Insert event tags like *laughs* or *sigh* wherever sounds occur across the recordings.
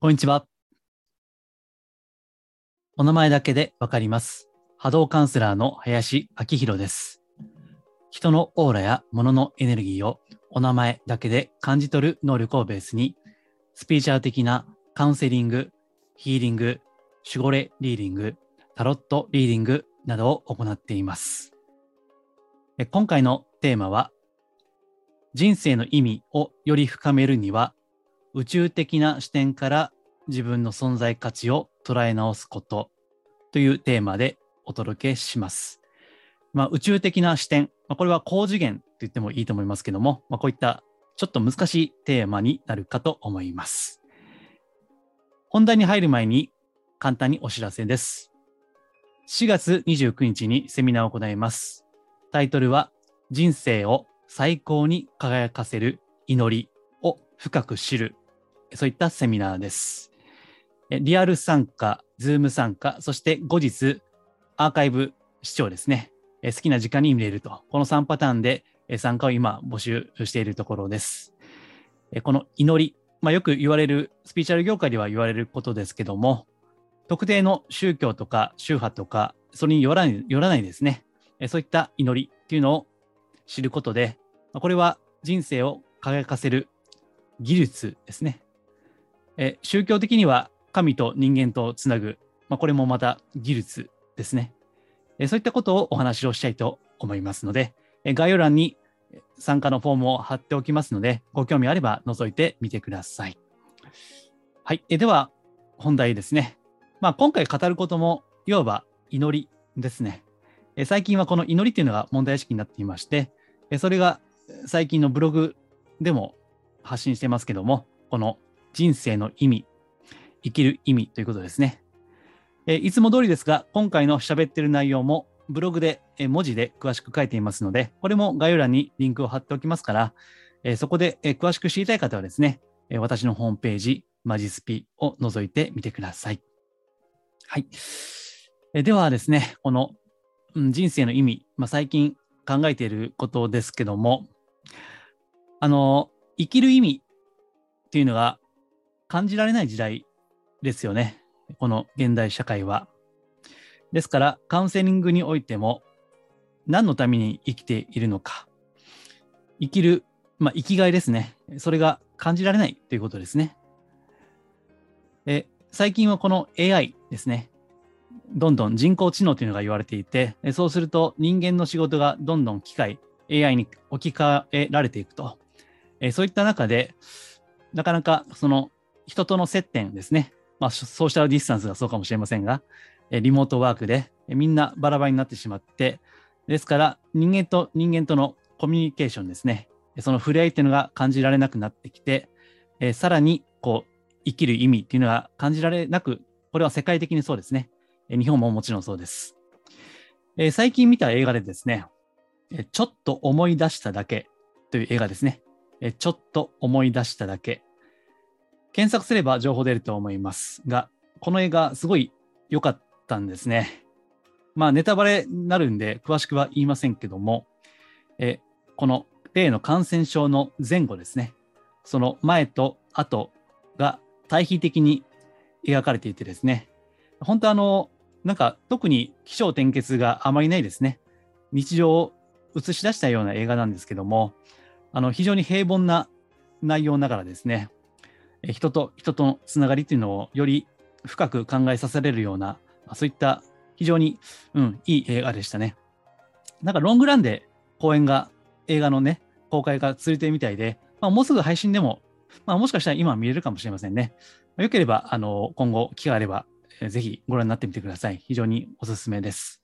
こんにちは。お名前だけでわかります。波動カウンセラーの林明宏です。人のオーラや物のエネルギーをお名前だけで感じ取る能力をベースに、スピーチャー的なカウンセリング、ヒーリング、守護霊リーディング、タロットリーディングなどを行っています。今回のテーマは、人生の意味をより深めるには、宇宙的な視点から自分の存在価値を捉え直すことというテーマでお届けします。まあ、宇宙的な視点、まあ、これは高次元と言ってもいいと思いますけども、まあ、こういったちょっと難しいテーマになるかと思います。本題に入る前に簡単にお知らせです。4月29日にセミナーを行います。タイトルは人生を最高に輝かせる祈りを深く知るそういったセミナーです。えリアル参加、 Zoom 参加、そして後日、アーカイブ視聴ですね。え好きな時間に見れると。この3パターンでえ参加を今募集しているところです。えこの祈り、まあ、よく言われる、スピリチュアル業界では言われることですけども、特定の宗教とか宗派とか、それによらないよらないですね。えそういった祈りっていうのを知ることで、まこれは人生を輝かせる技術ですね。え宗教的には神と人間とつなぐ、まあ、これもまた技術ですね。えそういったことをお話をしたいと思いますので、え概要欄に参加のフォームを貼っておきますので、ご興味あれば覗いてみてください。はい。えでは、本題ですね。まあ、今回語ることも、いわば祈りですね。え最近はこの祈りっていうのが問題意識になっていまして、えそれが最近のブログでも発信してますけども、この人生の意味、生きる意味ということですね。えいつも通りですが、今回の喋ってる内容もブログでえ文字で詳しく書いていますので、これも概要欄にリンクを貼っておきますから、えそこでえ詳しく知りたい方はですね、え私のホームページ、マジスピを覗いてみてください。はい。えではですね、この、うん人生の意味、まあ、最近考えていることですけども、あの、生きる意味っていうのが感じられない時代ですよね。この現代社会は。ですから、カウンセリングにおいても、何のために生きているのか、生きる、まあ、生きがいですね。それが感じられないということですね。え最近はこの AI ですね。どんどん人工知能というのが言われていて、そうすると人間の仕事がどんどん機械、AI に置き換えられていくと。そういった中で、なかなかその人との接点ですね。まあ、ソーシャルディスタンスがそうかもしれませんが、リモートワークでみんなバラバラになってしまって、ですから人間と人間とのコミュニケーションですね。その触れ合いっていうのが感じられなくなってきて、えさらにこう生きる意味っていうのが感じられなく、これは世界的にそうですね。え日本ももちろんそうです。え最近見た映画でですね、えちょっと思い出しただけという映画ですね。えちょっと思い出しただけ。検索すれば情報出ると思いますが、この映画すごい良かったんですね。まあネタバレになるんで詳しくは言いませんけども、えこの例の感染症の前後ですね。その前と後が対比的に描かれていてですね。本当あの、なんか特に起承転結があまりないですね。日常を映し出したような映画なんですけども、あの非常に平凡な内容ながらですね、人と人とのつながりというのをより深く考えさせられるような、そういった非常に、うん、いい映画でしたね。なんかロングランで公演が、映画のね、公開が続いてるみたいで、まあ、もうすぐ配信でも、まあ、もしかしたら今見れるかもしれませんね。よければ、あの、今後、機会あれば、ぜひご覧になってみてください。非常におすすめです。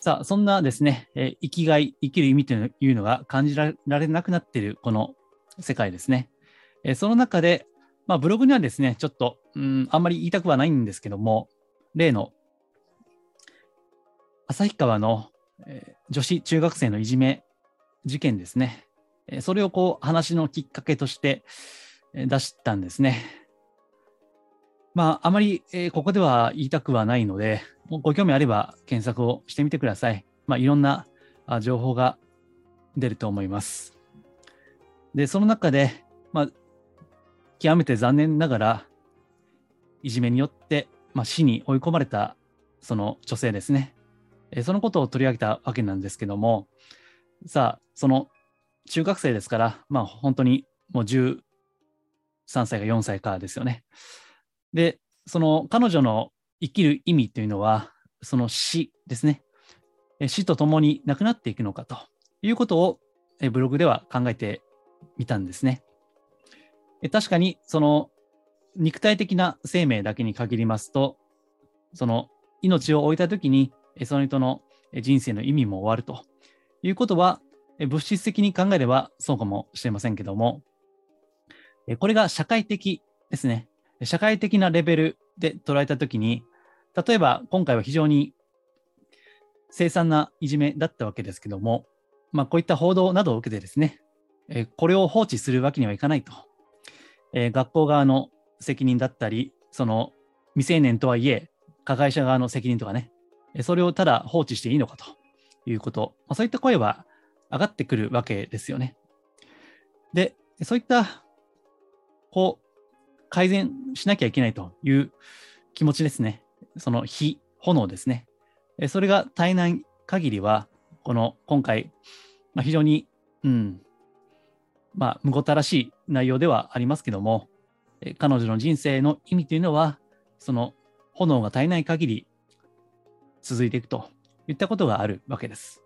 さあ、そんなですね、え生きがい、生きる意味というのが感じられなくなっているこの世界ですね。えその中で、まあ、ブログにはですね、ちょっと、うん、あんまり言いたくはないんですけども、例の、旭川の、えー女子中学生のいじめ事件ですね。えーそれをこう、話のきっかけとしてえー出したんですね。まあ、あまり、えーここでは言いたくはないので、ご興味あれば検索をしてみてください。まあ、いろんなあ情報が出ると思います。で、その中で、まあ、極めて残念ながら、いじめによって、まあ、死に追い込まれたその女性ですね。えそのことを取り上げたわけなんですけども、さあ、その中学生ですから、まあ本当にもう13歳か4歳かですよね。で、その彼女の生きる意味というのは、その死ですね。死とともになくなっていくのかということをブログでは考えてみたんですね。確かに、その肉体的な生命だけに限りますと、その命を置いたときに、その人の人生の意味も終わると。いうことは、物質的に考えればそうかもしれませんけども、これが社会的ですね。社会的なレベルで捉えたときに、例えば今回は非常に凄惨ないじめだったわけですけども、まあ、こういった報道などを受けてですね、これを放置するわけにはいかないと、えー学校側の責任だったり、その未成年とはいえ、加害者側の責任とかね、それをただ放置していいのかということ、まあ、そういった声は上がってくるわけですよね。で、そういった、こう、改善しなきゃいけないという気持ちですね。その火、炎ですね。それが絶えない限りは、この今回、まあ、非常に、うん、まあ、むごたらしい内容ではありますけども、え彼女の人生の意味というのは、その炎が絶えない限り続いていくといったことがあるわけです。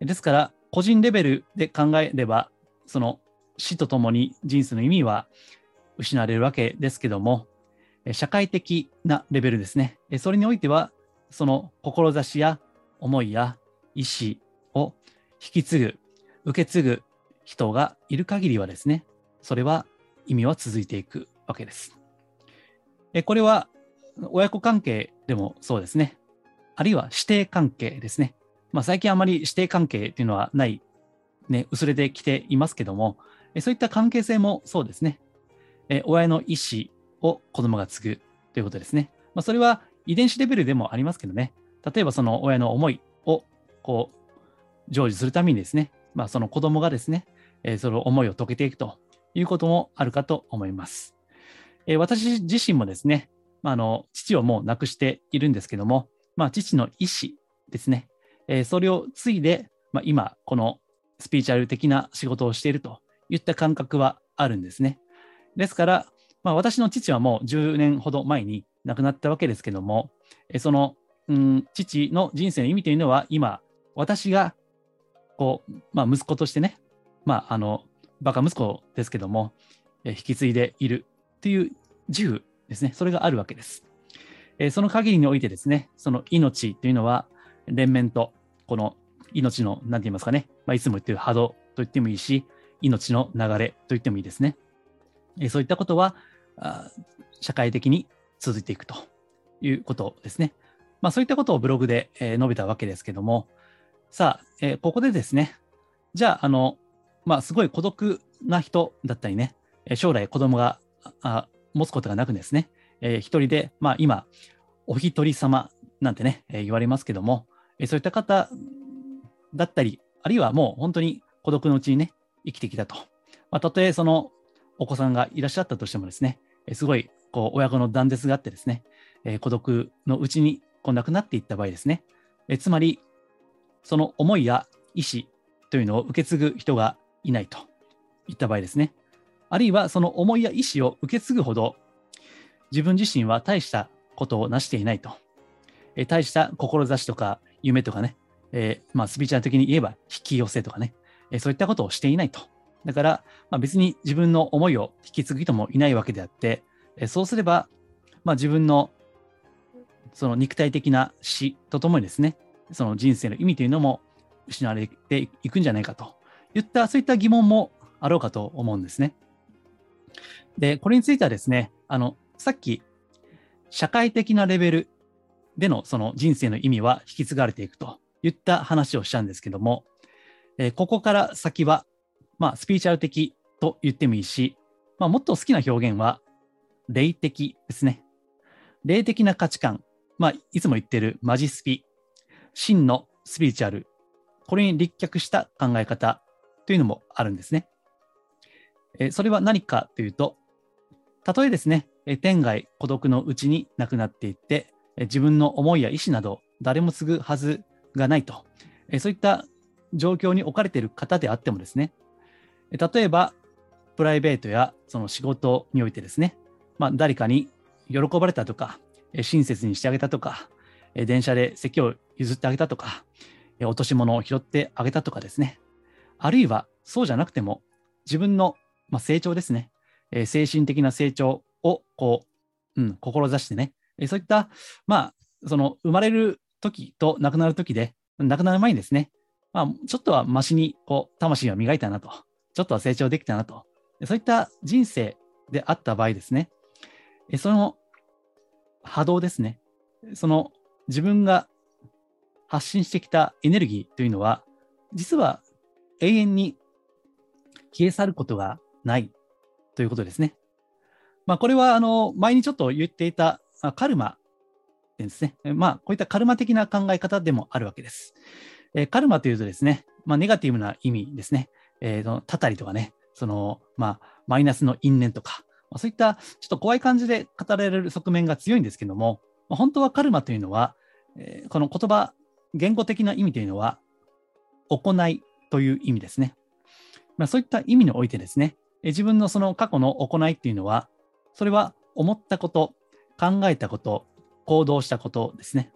ですから、個人レベルで考えれば、その死とともに人生の意味は失われるわけですけども、社会的なレベルですね。それにおいては、その志や思いや意思を引き継ぐ、受け継ぐ人がいる限りはですね、それは意味は続いていくわけです。えこれは親子関係でもそうですね。あるいは師弟関係ですね。まあ、最近あまり師弟関係というのはない、ね、薄れてきていますけども、そういった関係性もそうですね。え親の意思を子供が継ぐということですね。まあ、それは遺伝子レベルでもありますけどね。例えばその親の思いをこう成就するためにですね、まあ、その子供がですね、えその思いを解けていくということもあるかと思います。え私自身もですね、まあ、の父をもう亡くしているんですけども、まあ、父の意思ですね、えそれを継いで、まあ、今、このスピーチャル的な仕事をしているといった感覚はあるんですね。ですから、まあ、私の父はもう10年ほど前に亡くなったわけですけども、えその、うん、父の人生の意味というのは今、私がこう、まあ、息子としてね、まあ、あの、バカ息子ですけども、え引き継いでいるという自負ですね、それがあるわけです。えその限りにおいてですね、その命というのは、連綿と、この命の、なんて言いますかね、まあ、いつも言ってる波動と言ってもいいし、命の流れと言ってもいいですね。えそういったことは、あ社会的に続いていくということですね。まあ、そういったことをブログで、え述べたわけですけども、さあ、えここでですね、じゃあ、あの、まあ、すごい孤独な人だったりね、将来子供があ持つことがなくですね、えー一人で、まあ、今、お一人様なんてね、えー言われますけども、えーそういった方だったり、あるいはもう本当に孤独のうちにね、生きてきたと。まあ、たとえそのお子さんがいらっしゃったとしてもですね、えーすごいこう親子の断絶があってですね、えー孤独のうちにこう亡くなっていった場合ですね、えーつまり、その思いや意思というのを受け継ぐ人がいないといった場合ですね。あるいはその思いや意思を受け継ぐほど自分自身は大したことを成していないと。え大した志とか夢とかね、えーまあ、スピーチャー的に言えば引き寄せとかね、えーそういったことをしていないと。だから、まあ、別に自分の思いを引き継ぐ人もいないわけであって、えーそうすれば、まあ、自分のその肉体的な死とともにですね、その人生の意味というのも失われていくんじゃないかといった、そういった疑問もあろうかと思うんですね。で、これについてはですね、あの、さっき、社会的なレベルでのその人生の意味は引き継がれていくといった話をしたんですけども、えここから先は、まあ、スピーチャル的と言ってもいいし、まあ、もっと好きな表現は、霊的ですね。霊的な価値観、まあ、いつも言ってるマジスピ、真のスピリチュアル、これに立脚した考え方というのもあるんですね。えそれは何かというと、たとえですね、え天外孤独のうちに亡くなっていって、え自分の思いや意思など誰も継ぐはずがないと、えそういった状況に置かれている方であってもですね、例えばプライベートやその仕事においてですね、まあ、誰かに喜ばれたとか、親切にしてあげたとか、電車で席を譲ってあげたとか、落とし物を拾ってあげたとかですね、あるいはそうじゃなくても自分の、まあ、成長ですね、えー精神的な成長をこう、うん、志してね、えーそういった、まあ、その生まれる時と亡くなる時で、亡くなる前にですね、まあ、ちょっとはマシにこう魂を磨いたなと、ちょっとは成長できたなと、そういった人生であった場合ですね、えーその波動ですね、その自分が発信してきたエネルギーというのは、実は永遠に消え去ることがないということですね。まあ、これはあの前にちょっと言っていたカルマですね。まあ、こういったカルマ的な考え方でもあるわけです。えカルマというとですね、まあ、ネガティブな意味ですね。えーのたたりとかね、その、まあ、マイナスの因縁とか、まあ、そういったちょっと怖い感じで語られる側面が強いんですけども、まあ、本当はカルマというのは、えーこの言葉、言語的な意味というのは、行いという意味ですね。まあ、そういった意味においてですね、自分のその過去の行いっていうのは、それは思ったこと、考えたこと、行動したことですね。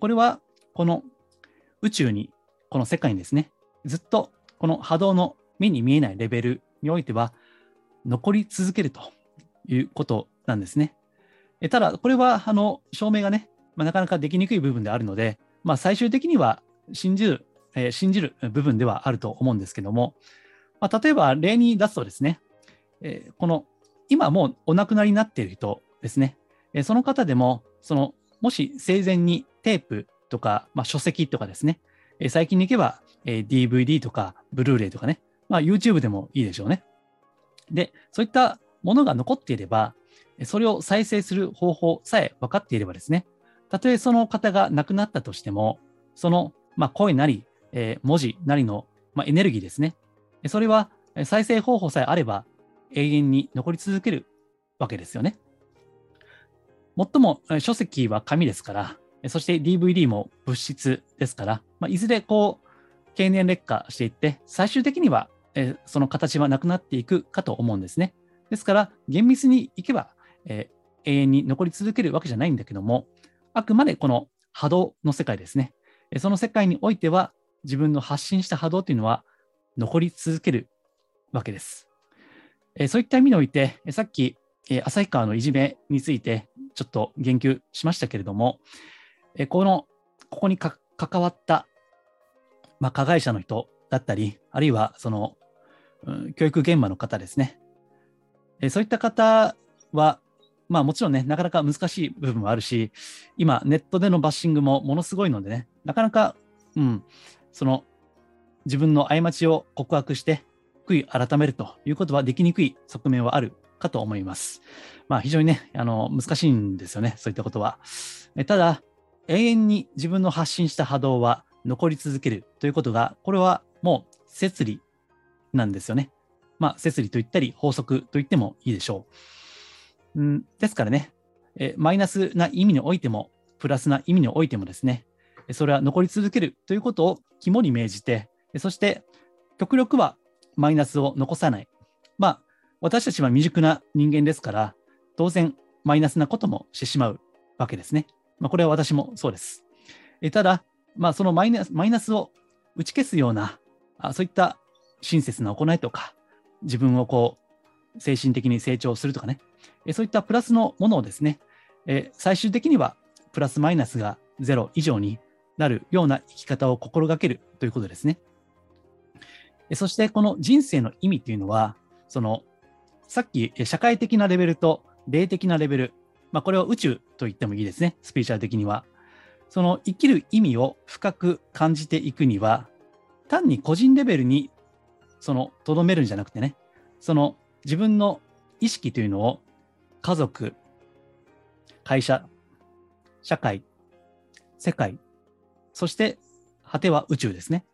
これはこの宇宙に、この世界にですね、ずっとこの波動の目に見えないレベルにおいては残り続けるということなんですね。ただ、これはあの証明がね、まあ、なかなかできにくい部分であるので、まあ、最終的には信じる、えー信じる部分ではあると思うんですけども、まあ、例えば例に出すとですね、えーこの今もうお亡くなりになっている人ですね、えーその方でも、そのもし生前にテープとか、まあ、書籍とかですね、えー最近に行けば、えー DVD とかブルーレイとかね、まあ、YouTube でもいいでしょうね。で、そういったものが残っていれば、それを再生する方法さえ分かっていればですね、たとえその方が亡くなったとしても、その、まあ、声なり、えー文字なりの、まあ、エネルギーですね。それは再生方法さえあれば永遠に残り続けるわけですよね。もっとも書籍は紙ですから、そして DVD も物質ですから、まあ、いずれこう経年劣化していって、最終的にはえその形はなくなっていくかと思うんですね。ですから、厳密にいけば、えー永遠に残り続けるわけじゃないんだけども、あくまでこの波動の世界ですね。その世界においては、自分の発信した波動というのは残り続けるわけです。えそういった意味において、えさっき、え旭川のいじめについてちょっと言及しましたけれども、えこの、ここに関わった、まあ、加害者の人だったり、あるいはその、うん教育現場の方ですね。えそういった方は、まあもちろんね、なかなか難しい部分もあるし、今ネットでのバッシングもものすごいのでね、なかなか、うん、その自分の過ちを告白して、悔い改めるということはできにくい側面はあるかと思います。まあ非常にね、あの、難しいんですよね、そういったことは。えただ、永遠に自分の発信した波動は残り続けるということが、これはもう摂理なんですよね。まあ、摂理と言ったり、法則と言ってもいいでしょう。ん、ですからね、えマイナスな意味においても、プラスな意味においてもですね、それは残り続けるということを肝に銘じて、そして極力はマイナスを残さない。まあ、私たちは未熟な人間ですから、当然マイナスなこともしてしまうわけですね。まあ、これは私もそうです。えただ、まあ、そのマイナスマイナスを打ち消すような、あそういった親切な行いとか、自分をこう、精神的に成長するとかね、えそういったプラスのものをですね、え最終的にはプラスマイナスがゼロ以上になるような生き方を心がけるということですね。そしてこの人生の意味というのは、そのさっき社会的なレベルと霊的なレベル、まあ、これを宇宙と言ってもいいですね、スピーチャー的には。その生きる意味を深く感じていくには、単に個人レベルにそのとどめるんじゃなくてね、その自分の意識というのを家族、会社、社会、世界、そして果ては宇宙ですね。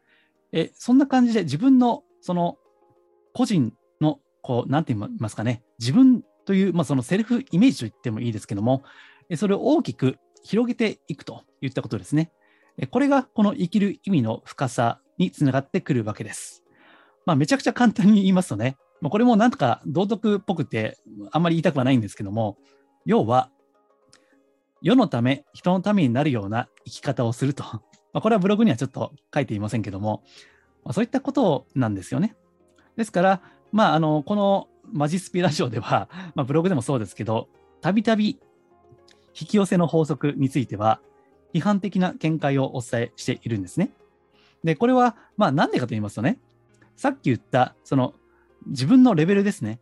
えそんな感じで自分のその個人のこう、なんて言いますかね、自分という、まあ、そのセルフイメージと言ってもいいですけども、それを大きく広げていくといったことですね。これがこの生きる意味の深さにつながってくるわけです。まあ、めちゃくちゃ簡単に言いますとね、これもなんとか道徳っぽくてあんまり言いたくはないんですけども、要は、世のため、人のためになるような生き方をすると。まあ、これはブログにはちょっと書いていませんけども、まあ、そういったことなんですよね。ですから、まあ、あのこのマジスピラジオでは、*laughs* まあ、ブログでもそうですけど、たびたび引き寄せの法則については、批判的な見解をお伝えしているんですね。で、これは、まあ、なんでかと言いますとね、さっき言った、その、自分のレベルですね。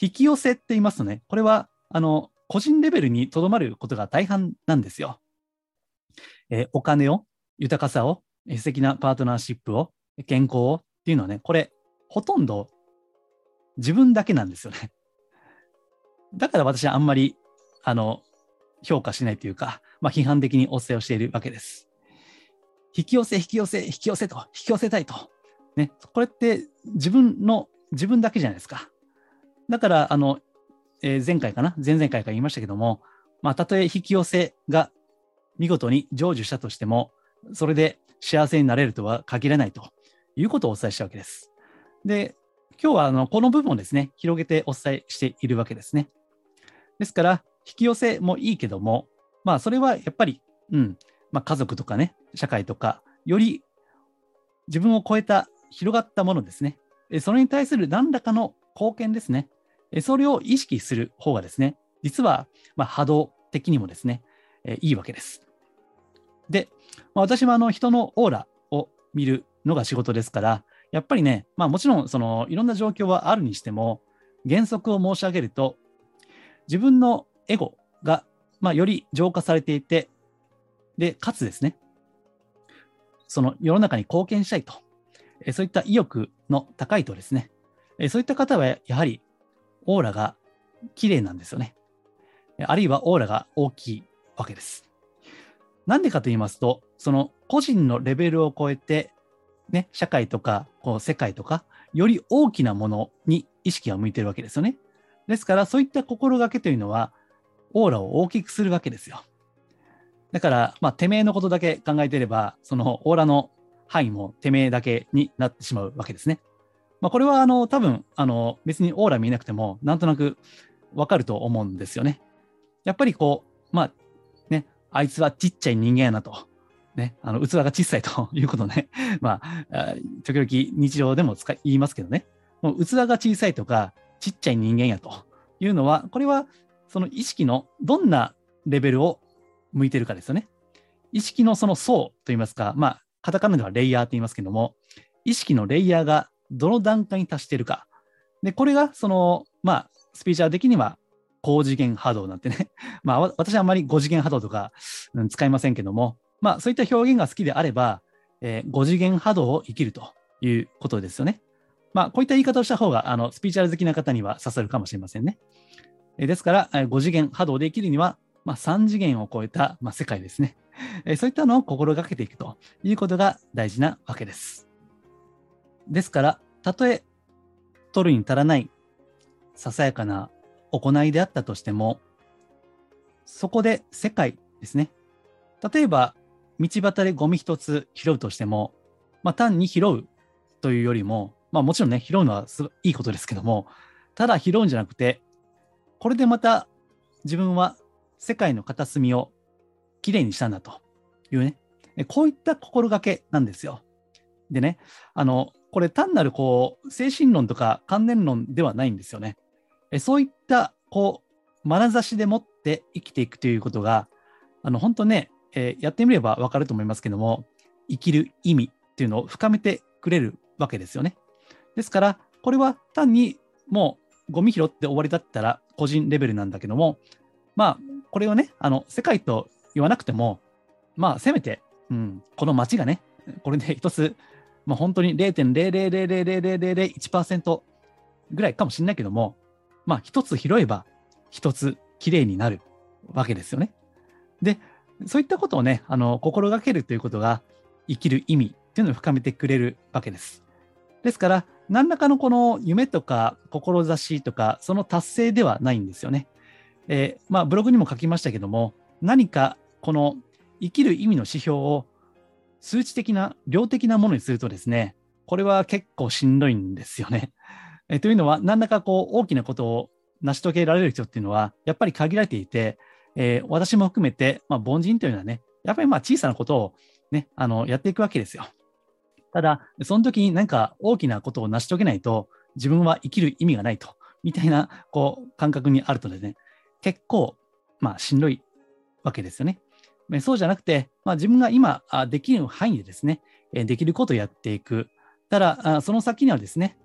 引き寄せって言いますとね、これは、あの、個人レベルにとどまることが大半なんですよ。えー、お金を、豊かさを、素敵なパートナーシップを、健康をっていうのはね、これ、ほとんど自分だけなんですよね。*laughs* だから私はあんまり、あの、評価しないというか、まあ、批判的にお伝えをしているわけです。引き寄せ、引き寄せ、引き寄せと、引き寄せたいと。ね、これって自分の、自分だけじゃないですか。だから、あの、えー、前回かな、前々回から言いましたけども、まあ、たとえ引き寄せが見事に成就したとしても、それで幸せになれるとは限らないということをお伝えしたわけです。で、今日はあのこの部分をですね、広げてお伝えしているわけですね。ですから、引き寄せもいいけども、まあ、それはやっぱり、うん、まあ、家族とかね、社会とか、より自分を超えた、広がったものですね。それに対する何らかの貢献ですね。それを意識する方がですね、実は、まあ、波動的にもですね、えいいわけです。で、まあ、私はあの人のオーラを見るのが仕事ですから、やっぱりね、まあ、もちろんそのいろんな状況はあるにしても、原則を申し上げると、自分のエゴが、まあ、より浄化されていて、で、かつですね、その世の中に貢献したいと、えそういった意欲の高いとですね、えそういった方はやはりオーラが綺麗なんですよね。あるいはオーラが大きいわけです。なんでかと言いますと、その個人のレベルを超えて、ね、社会とかこう世界とか、より大きなものに意識が向いてるわけですよね。ですから、そういった心がけというのは、オーラを大きくするわけですよ。だから、まあ、てめえのことだけ考えてれば、そのオーラの範囲もてめえだけになってしまうわけですね。まあ、これはあの多分あの別にオーラ見えなくてもなんとなくわかると思うんですよね。やっぱりこう、まあ、あいつはちっちゃい人間やなと。ね、あの器が小さいと *laughs* いうことね、*laughs* まあ、時々日常でも使い言いますけどね、もう器が小さいとか、ちっちゃい人間やというのは、これはその意識のどんなレベルを向いてるかですよね。意識のその層といいますか、まあ、カタカナではレイヤーと言いますけども、意識のレイヤーがどの段階に達しているか。で、これがその、まあ、スピーチャー的には高次元波動なんてね、*laughs* まあ、私はあまり5次元波動とか、うん、使いませんけども、まあ、そういった表現が好きであれば、えー、5次元波動を生きるということですよね。まあ、こういった言い方をした方が、あの、スピーチャル好きな方には刺さるかもしれませんね。えですから、5次元波動で生きるには、まあ、3次元を超えた、まあ、世界ですね。えそういったのを心がけていくということが大事なわけです。ですから、たとえ取るに足らないささやかな行いであったとしても、そこで世界ですね。例えば、道端でゴミ一つ拾うとしても、まあ、単に拾うというよりも、まあ、もちろんね、拾うのはすごいいいことですけども、ただ拾うんじゃなくて、これでまた自分は世界の片隅をきれいにしたんだというね、こういった心がけなんですよ。でね、あの、これ単なるこう、精神論とか観念論ではないんですよね。そういった、こう、眼差しでもって生きていくということが、あの、本当ね、えー、やってみればわかると思いますけども、生きる意味っていうのを深めてくれるわけですよね。ですから、これは単にもうゴミ拾って終わりだったら個人レベルなんだけども、まあ、これをね、あの、世界と言わなくても、まあ、せめて、うん、この街がね、これで一つ、まあ、本当に0.0000001%ぐらいかもしれないけども、まあ、一つ拾えば、一つきれいになるわけですよね。で、そういったことをね、あの心がけるということが、生きる意味っていうのを深めてくれるわけです。ですから、何らかのこの夢とか志とか、その達成ではないんですよね。えー、まあ、ブログにも書きましたけども、何かこの生きる意味の指標を数値的な、量的なものにするとですね、これは結構しんどいんですよね。え、というのは、何らかこう大きなことを成し遂げられる人っていうのは、やっぱり限られていて、えー、私も含めて、まあ、凡人というのはね、やっぱりまあ小さなことをね、あの、やっていくわけですよ。ただ、その時に何か大きなことを成し遂げないと、自分は生きる意味がないと、みたいな、こう、感覚にあるとですね、結構、まあ、しんどいわけですよね。そうじゃなくて、まあ、自分が今できる範囲でですね、できることをやっていく。ただ、その先にはですね、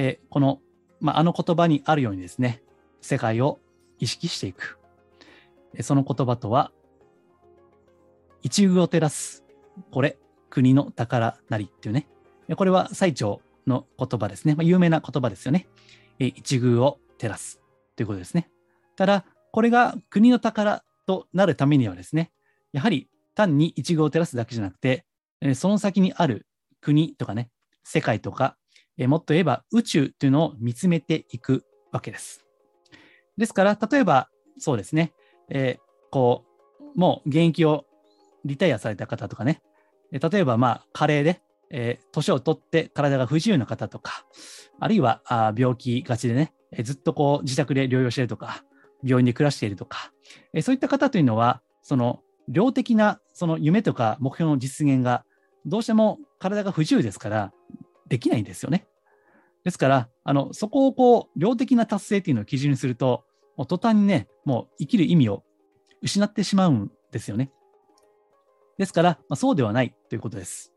えこの、まあ、あの言葉にあるようにですね、世界を意識していく。その言葉とは、一遇を照らす。これ、国の宝なりっていうね。これは最長の言葉ですね。まあ、有名な言葉ですよね。一遇を照らすということですね。ただ、これが国の宝となるためにはですね、やはり単に一遇を照らすだけじゃなくて、その先にある国とかね、世界とか、えもっと言えば宇宙というのを見つめていくわけです。ですから、例えばそうですね、えー、こう、もう現役をリタイアされた方とかね、例えば、まあ、加齢で、えー、年を取って体が不自由な方とか、あるいはあ病気がちでね、えー、ずっとこう自宅で療養しているとか、病院で暮らしているとか、えー、そういった方というのは、その量的なその夢とか目標の実現が、どうしても体が不自由ですから、できないんですよね。ですから、あのそこをこう量的な達成っていうのを基準にすると、もう途端にね、もう生きる意味を失ってしまうんですよね。ですから、まあ、そうではないということです。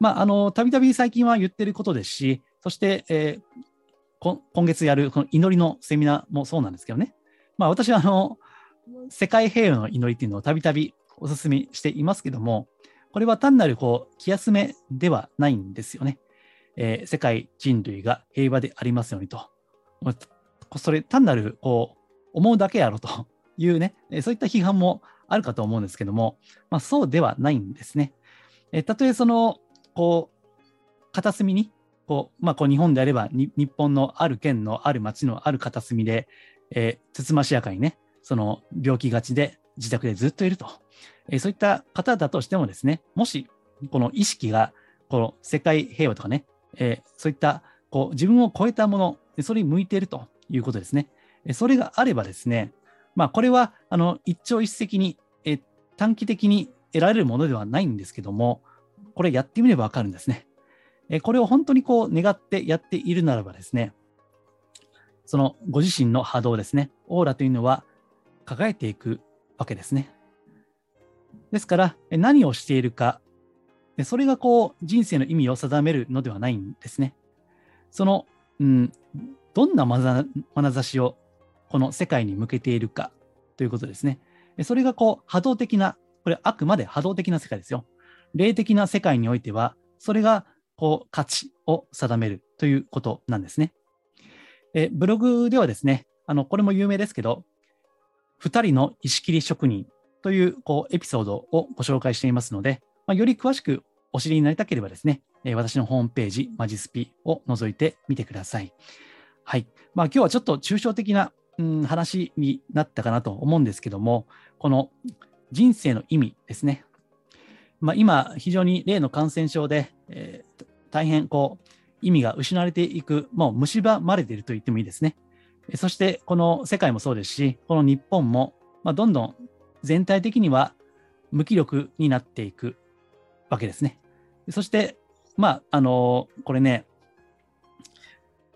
まあ、あの、たびたび最近は言ってることですし、そして、えー、今月やるこの祈りのセミナーもそうなんですけどね。まあ、私はあの、世界平和の祈りっていうのをたびたびお勧めしていますけども、これは単なるこう気休めではないんですよね。えー、世界人類が平和でありますようにと。それ単なるこう思うだけやろというね、そういった批判もあるかと思うんですけども、まあ、そうではないんですね。えたとえその、こう、片隅に、こう、まあ、こう日本であれば日本のある県のある町のある片隅で、えー、つつましやかにね、その病気がちで自宅でずっといると、えー、そういった方だとしてもですね、もしこの意識がこの世界平和とかね、えー、そういったこう自分を超えたもの、それに向いているということですね。それがあればですね、まあ、これはあの一朝一夕にえ短期的に得られるものではないんですけども、これやってみればわかるんですね。えこれを本当にこう願ってやっているならばですね、そのご自身の波動ですね、オーラというのは輝いていくわけですね。ですから、何をしているか、でそれがこう人生の意味を定めるのではないんですね。その、うん、どんな眼差しをこの世界に向けているかということですね。それがこう波動的な、これあくまで波動的な世界ですよ。霊的な世界においては、それがこう価値を定めるということなんですね。えブログではですね、あのこれも有名ですけど、2人の石切り職人というこうエピソードをご紹介していますので、まあ、より詳しくお知りになりたければですね、え私のホームページ、マジスピを覗いてみてください。はい。まあ、今日はちょっと抽象的なうん、話になったかなと思うんですけども、この人生の意味ですね。まあ、今、非常に例の感染症で、えー、大変こう意味が失われていく、もう蝕まれていると言ってもいいですね。そして、この世界もそうですし、この日本も、まあ、どんどん全体的には無気力になっていくわけですね。そして、まあ、あのー、これね、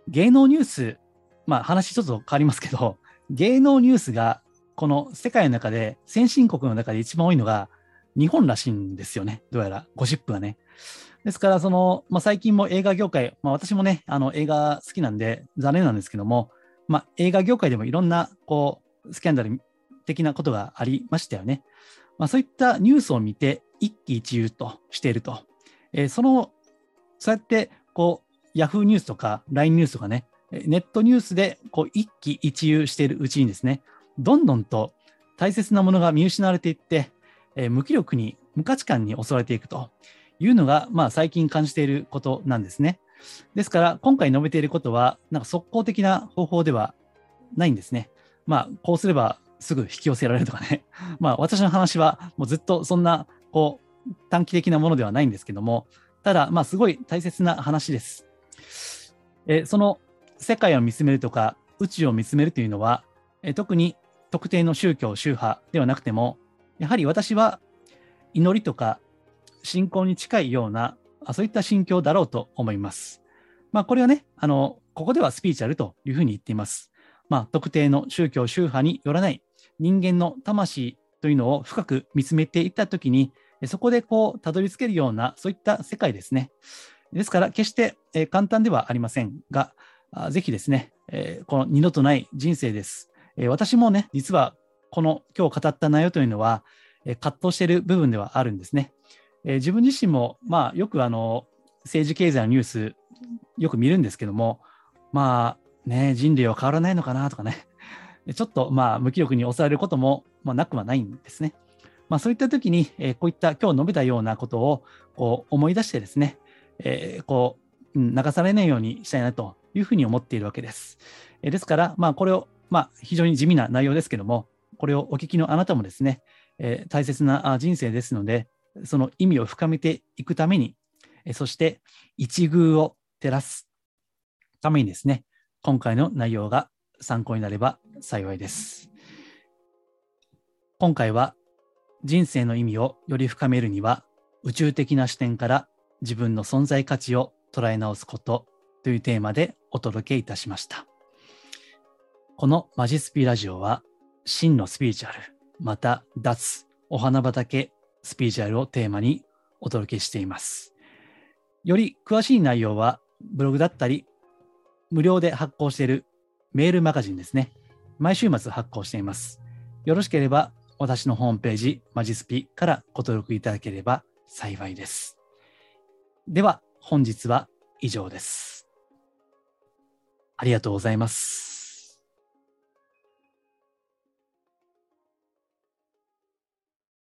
芸能ニュースまあ話ちょっと変わりますけど、芸能ニュースがこの世界の中で先進国の中で一番多いのが日本らしいんですよね。どうやらゴシップがね。ですから、その、まあ、最近も映画業界、まあ、私もね、あの映画好きなんで残念なんですけども、まあ、映画業界でもいろんなこうスキャンダル的なことがありましたよね。まあ、そういったニュースを見て一喜一憂としていると。えー、その、そうやってこう Yahoo ニュースとか LINE ニュースとかね、ネットニュースでこう一喜一憂しているうちにですね、どんどんと大切なものが見失われていって、えー、無気力に、無価値観に襲われていくというのが、まあ、最近感じていることなんですね。ですから、今回述べていることは、なんか速攻的な方法ではないんですね。まあ、こうすればすぐ引き寄せられるとかね。*laughs* まあ、私の話はもうずっとそんな、こう、短期的なものではないんですけども、ただ、まあ、すごい大切な話です。えその世界を見つめるとか、宇宙を見つめるというのは、え特に特定の宗教、宗派ではなくても、やはり私は祈りとか信仰に近いような、あそういった心境だろうと思います。まあ、これはね、あの、ここではスピーチャルというふうに言っています。まあ、特定の宗教、宗派によらない人間の魂というのを深く見つめていったときに、そこでこう、たどり着けるような、そういった世界ですね。ですから、決して、簡単ではありませんが、ぜひですね、この二度とない人生です。私もね、実はこの今日語った内容というのは、葛藤している部分ではあるんですね。自分自身も、まあ、よくあの政治経済のニュース、よく見るんですけども、まあね、人類は変わらないのかなとかね、ちょっとまあ無気力に襲われることも、まあ、なくはないんですね。まあ、そういった時に、えこういった今日述べたようなことをこう思い出してですね、えこう、流されないようにしたいなというふうに思っているわけです。えですから、まあ、これを、まあ、非常に地味な内容ですけども、これをお聞きのあなたもですね、え大切な人生ですので、その意味を深めていくために、えそして一遇を照らすためにですね、今回の内容が参考になれば幸いです。今回は人生の意味をより深めるには宇宙的な視点から自分の存在価値を捉え直すことというテーマでお届けいたしました。このマジスピラジオは真のスピーチュアル、また脱お花畑スピーチュアルをテーマにお届けしています。より詳しい内容はブログだったり無料で発行しているメールマガジンですね。毎週末発行しています。よろしければ私のホームページマジスピからご登録いただければ幸いです。では本日は以上です。ありがとうございます。